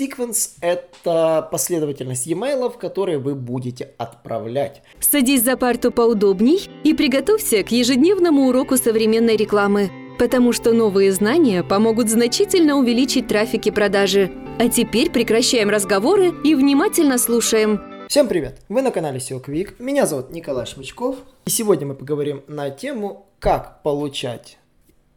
Sequence – это последовательность e-mail, которые вы будете отправлять. Садись за парту поудобней и приготовься к ежедневному уроку современной рекламы, потому что новые знания помогут значительно увеличить трафик и продажи. А теперь прекращаем разговоры и внимательно слушаем. Всем привет! Вы на канале SEO Quick. Меня зовут Николай Шмычков. И сегодня мы поговорим на тему, как получать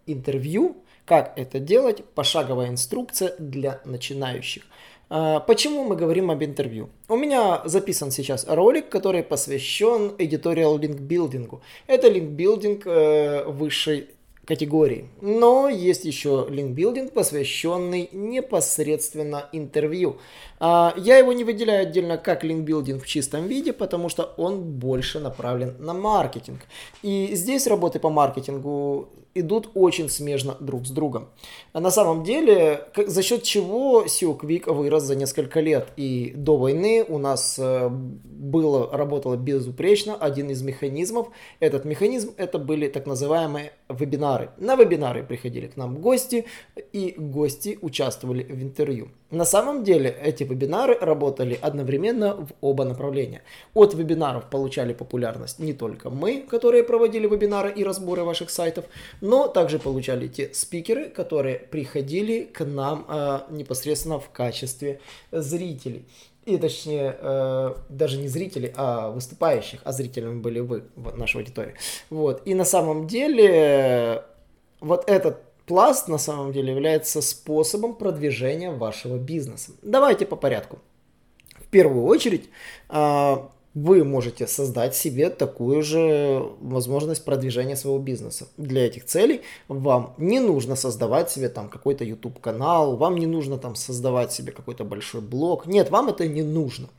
интервью как это делать? Пошаговая инструкция для начинающих. А, почему мы говорим об интервью? У меня записан сейчас ролик, который посвящен editorial линкбилдингу. Это линкбилдинг э, высшей категории. Но есть еще линкбилдинг, посвященный непосредственно интервью. А, я его не выделяю отдельно как линкбилдинг в чистом виде, потому что он больше направлен на маркетинг. И здесь работы по маркетингу идут очень смежно друг с другом. А на самом деле, за счет чего SEO Quick вырос за несколько лет. И до войны у нас э, было, работало безупречно один из механизмов. Этот механизм это были так называемые вебинары. На вебинары приходили к нам гости, и гости участвовали в интервью. На самом деле эти вебинары работали одновременно в оба направления. От вебинаров получали популярность не только мы, которые проводили вебинары и разборы ваших сайтов, но также получали те спикеры, которые приходили к нам э, непосредственно в качестве зрителей. И точнее, э, даже не зрителей, а выступающих, а зрителями были вы, в нашей аудитории. Вот. И на самом деле, вот этот пласт на самом деле является способом продвижения вашего бизнеса. Давайте по порядку. В первую очередь, э, вы можете создать себе такую же возможность продвижения своего бизнеса. Для этих целей вам не нужно создавать себе там какой-то YouTube канал, вам не нужно там создавать себе какой-то большой блог. Нет, вам это не нужно.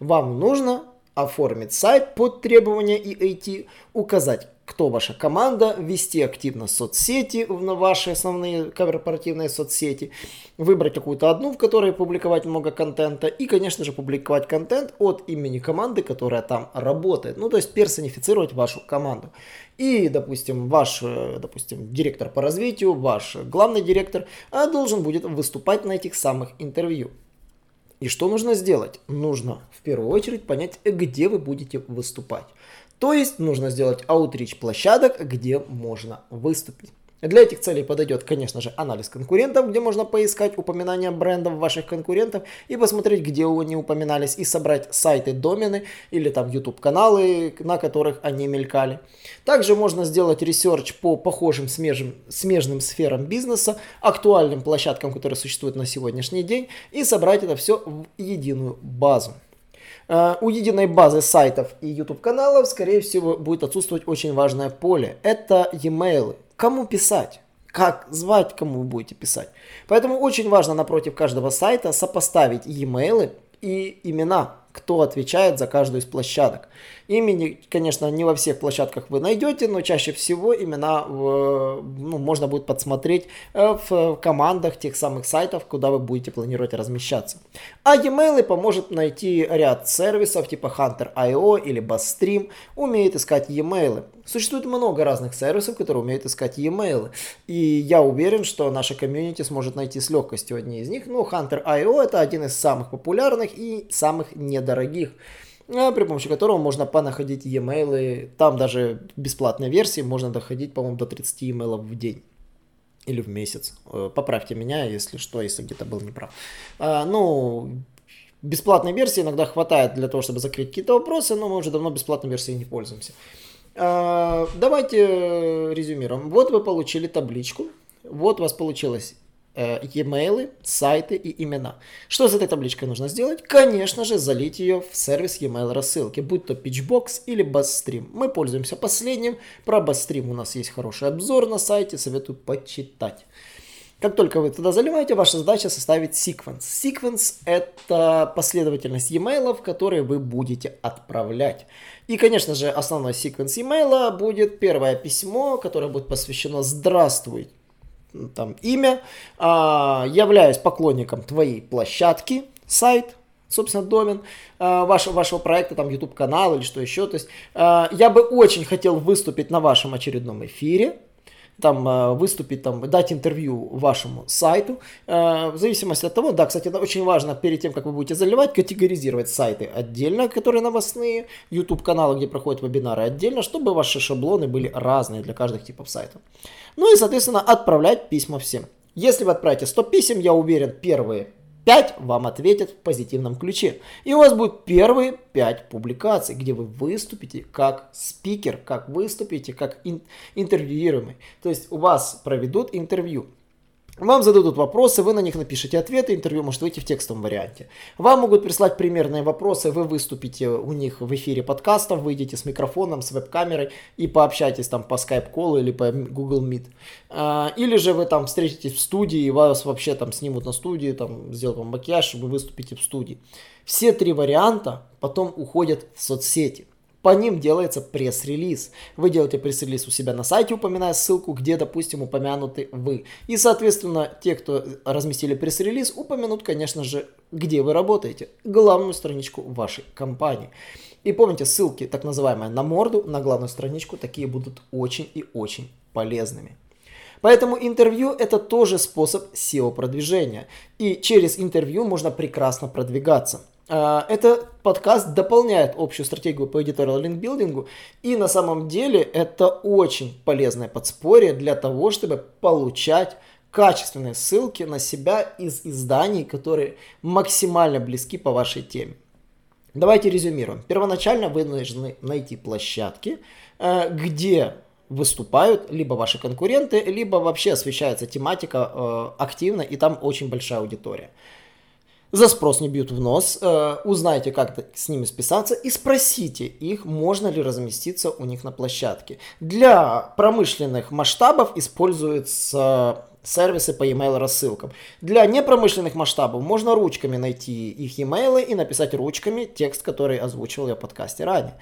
Вам нужно оформить сайт под требования EAT, указать кто ваша команда, вести активно соцсети, ваши основные корпоративные соцсети, выбрать какую-то одну, в которой публиковать много контента и, конечно же, публиковать контент от имени команды, которая там работает. Ну, то есть персонифицировать вашу команду. И, допустим, ваш, э, допустим, директор по развитию, ваш главный директор а, должен будет выступать на этих самых интервью. И что нужно сделать? Нужно в первую очередь понять, где вы будете выступать. То есть нужно сделать аутрич площадок, где можно выступить. Для этих целей подойдет, конечно же, анализ конкурентов, где можно поискать упоминания брендов ваших конкурентов и посмотреть, где они упоминались, и собрать сайты, домены или там YouTube каналы, на которых они мелькали. Также можно сделать research по похожим смежным, смежным сферам бизнеса, актуальным площадкам, которые существуют на сегодняшний день, и собрать это все в единую базу. Э, у единой базы сайтов и YouTube каналов, скорее всего, будет отсутствовать очень важное поле. Это e-mail. Кому писать? Как звать, кому вы будете писать? Поэтому очень важно напротив каждого сайта сопоставить e-mail и имена кто отвечает за каждую из площадок. Имени, конечно, не во всех площадках вы найдете, но чаще всего имена в, ну, можно будет подсмотреть э, в командах тех самых сайтов, куда вы будете планировать размещаться. А e-mail поможет найти ряд сервисов типа Hunter.io или Bassstream, умеет искать e-mail. Существует много разных сервисов, которые умеют искать e-mail. И я уверен, что наша комьюнити сможет найти с легкостью одни из них. Но Hunter.io это один из самых популярных и самых недорогих а, при помощи которого можно понаходить e-mail. Там даже бесплатной версии можно доходить, по-моему, до 30 e-mail в день или в месяц. Э, поправьте меня, если что, если где-то был неправ. А, ну, бесплатной версии иногда хватает для того, чтобы закрыть какие-то вопросы, но мы уже давно бесплатной версией не пользуемся. А, давайте э, резюмируем. Вот вы получили табличку. Вот у вас получилось e-mail, сайты и имена. Что с этой табличкой нужно сделать? Конечно же, залить ее в сервис e-mail рассылки, будь то Pitchbox или BuzzStream. Мы пользуемся последним. Про BuzzStream у нас есть хороший обзор на сайте, советую почитать. Как только вы туда заливаете, ваша задача составить секвенс. Секвенс это последовательность e-mail, которые вы будете отправлять. И, конечно же, основной секвенс e-mail будет первое письмо, которое будет посвящено «Здравствуй». Там имя. А, являюсь поклонником твоей площадки, сайт, собственно, домен а, вашего, вашего проекта, там, YouTube канал или что еще. То есть, а, я бы очень хотел выступить на вашем очередном эфире там э, выступить, там, дать интервью вашему сайту. Э, в зависимости от того, да, кстати, это очень важно перед тем, как вы будете заливать, категоризировать сайты отдельно, которые новостные, YouTube каналы, где проходят вебинары отдельно, чтобы ваши шаблоны были разные для каждых типов сайтов. Ну и, соответственно, отправлять письма всем. Если вы отправите 100 писем, я уверен, первые 5 вам ответят в позитивном ключе. И у вас будет первые 5 публикаций, где вы выступите как спикер, как выступите как ин- интервьюируемый. То есть у вас проведут интервью. Вам зададут вопросы, вы на них напишите ответы, интервью может выйти в текстовом варианте. Вам могут прислать примерные вопросы, вы выступите у них в эфире подкастов, выйдете с микрофоном, с веб-камерой и пообщайтесь там по Skype-колу или по Google Meet. А, или же вы там встретитесь в студии, и вас вообще там снимут на студии, там сделают вам макияж, вы выступите в студии. Все три варианта потом уходят в соцсети. По ним делается пресс-релиз. Вы делаете пресс-релиз у себя на сайте, упоминая ссылку, где, допустим, упомянуты вы. И, соответственно, те, кто разместили пресс-релиз, упомянут, конечно же, где вы работаете. Главную страничку вашей компании. И помните, ссылки, так называемые, на морду, на главную страничку, такие будут очень и очень полезными. Поэтому интервью это тоже способ SEO-продвижения. И через интервью можно прекрасно продвигаться. А, этот подкаст дополняет общую стратегию по editorial линкбилдингу, и на самом деле это очень полезное подспорье для того, чтобы получать качественные ссылки на себя из изданий, которые максимально близки по вашей теме. Давайте резюмируем. Первоначально вы должны найти площадки, э, где выступают либо ваши конкуренты, либо вообще освещается тематика э, активно, и там очень большая аудитория за спрос не бьют в нос, э, узнайте, как с ними списаться и спросите их, можно ли разместиться у них на площадке. Для промышленных масштабов используются сервисы по email рассылкам. Для непромышленных масштабов можно ручками найти их e-mail и написать ручками текст, который озвучивал я в подкасте ранее.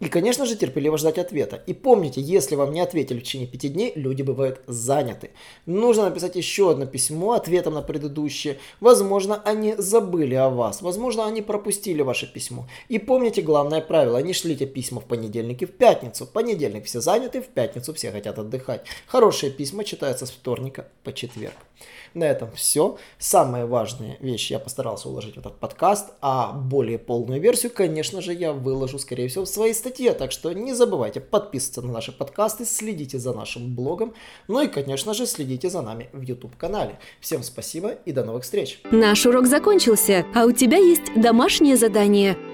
И, конечно же, терпеливо ждать ответа. И помните, если вам не ответили в течение пяти дней, люди бывают заняты. Нужно написать еще одно письмо ответом на предыдущее. Возможно, они забыли о вас. Возможно, они пропустили ваше письмо. И помните главное правило. Не шлите письма в понедельник и в пятницу. В понедельник все заняты, в пятницу все хотят отдыхать. Хорошие письма читаются с вторника по четверг. На этом все. Самые важные вещи я постарался уложить в этот подкаст, а более полную версию, конечно же, я выложу, скорее всего, в своей статье. Так что не забывайте подписываться на наши подкасты, следите за нашим блогом, ну и, конечно же, следите за нами в YouTube-канале. Всем спасибо и до новых встреч. Наш урок закончился, а у тебя есть домашнее задание –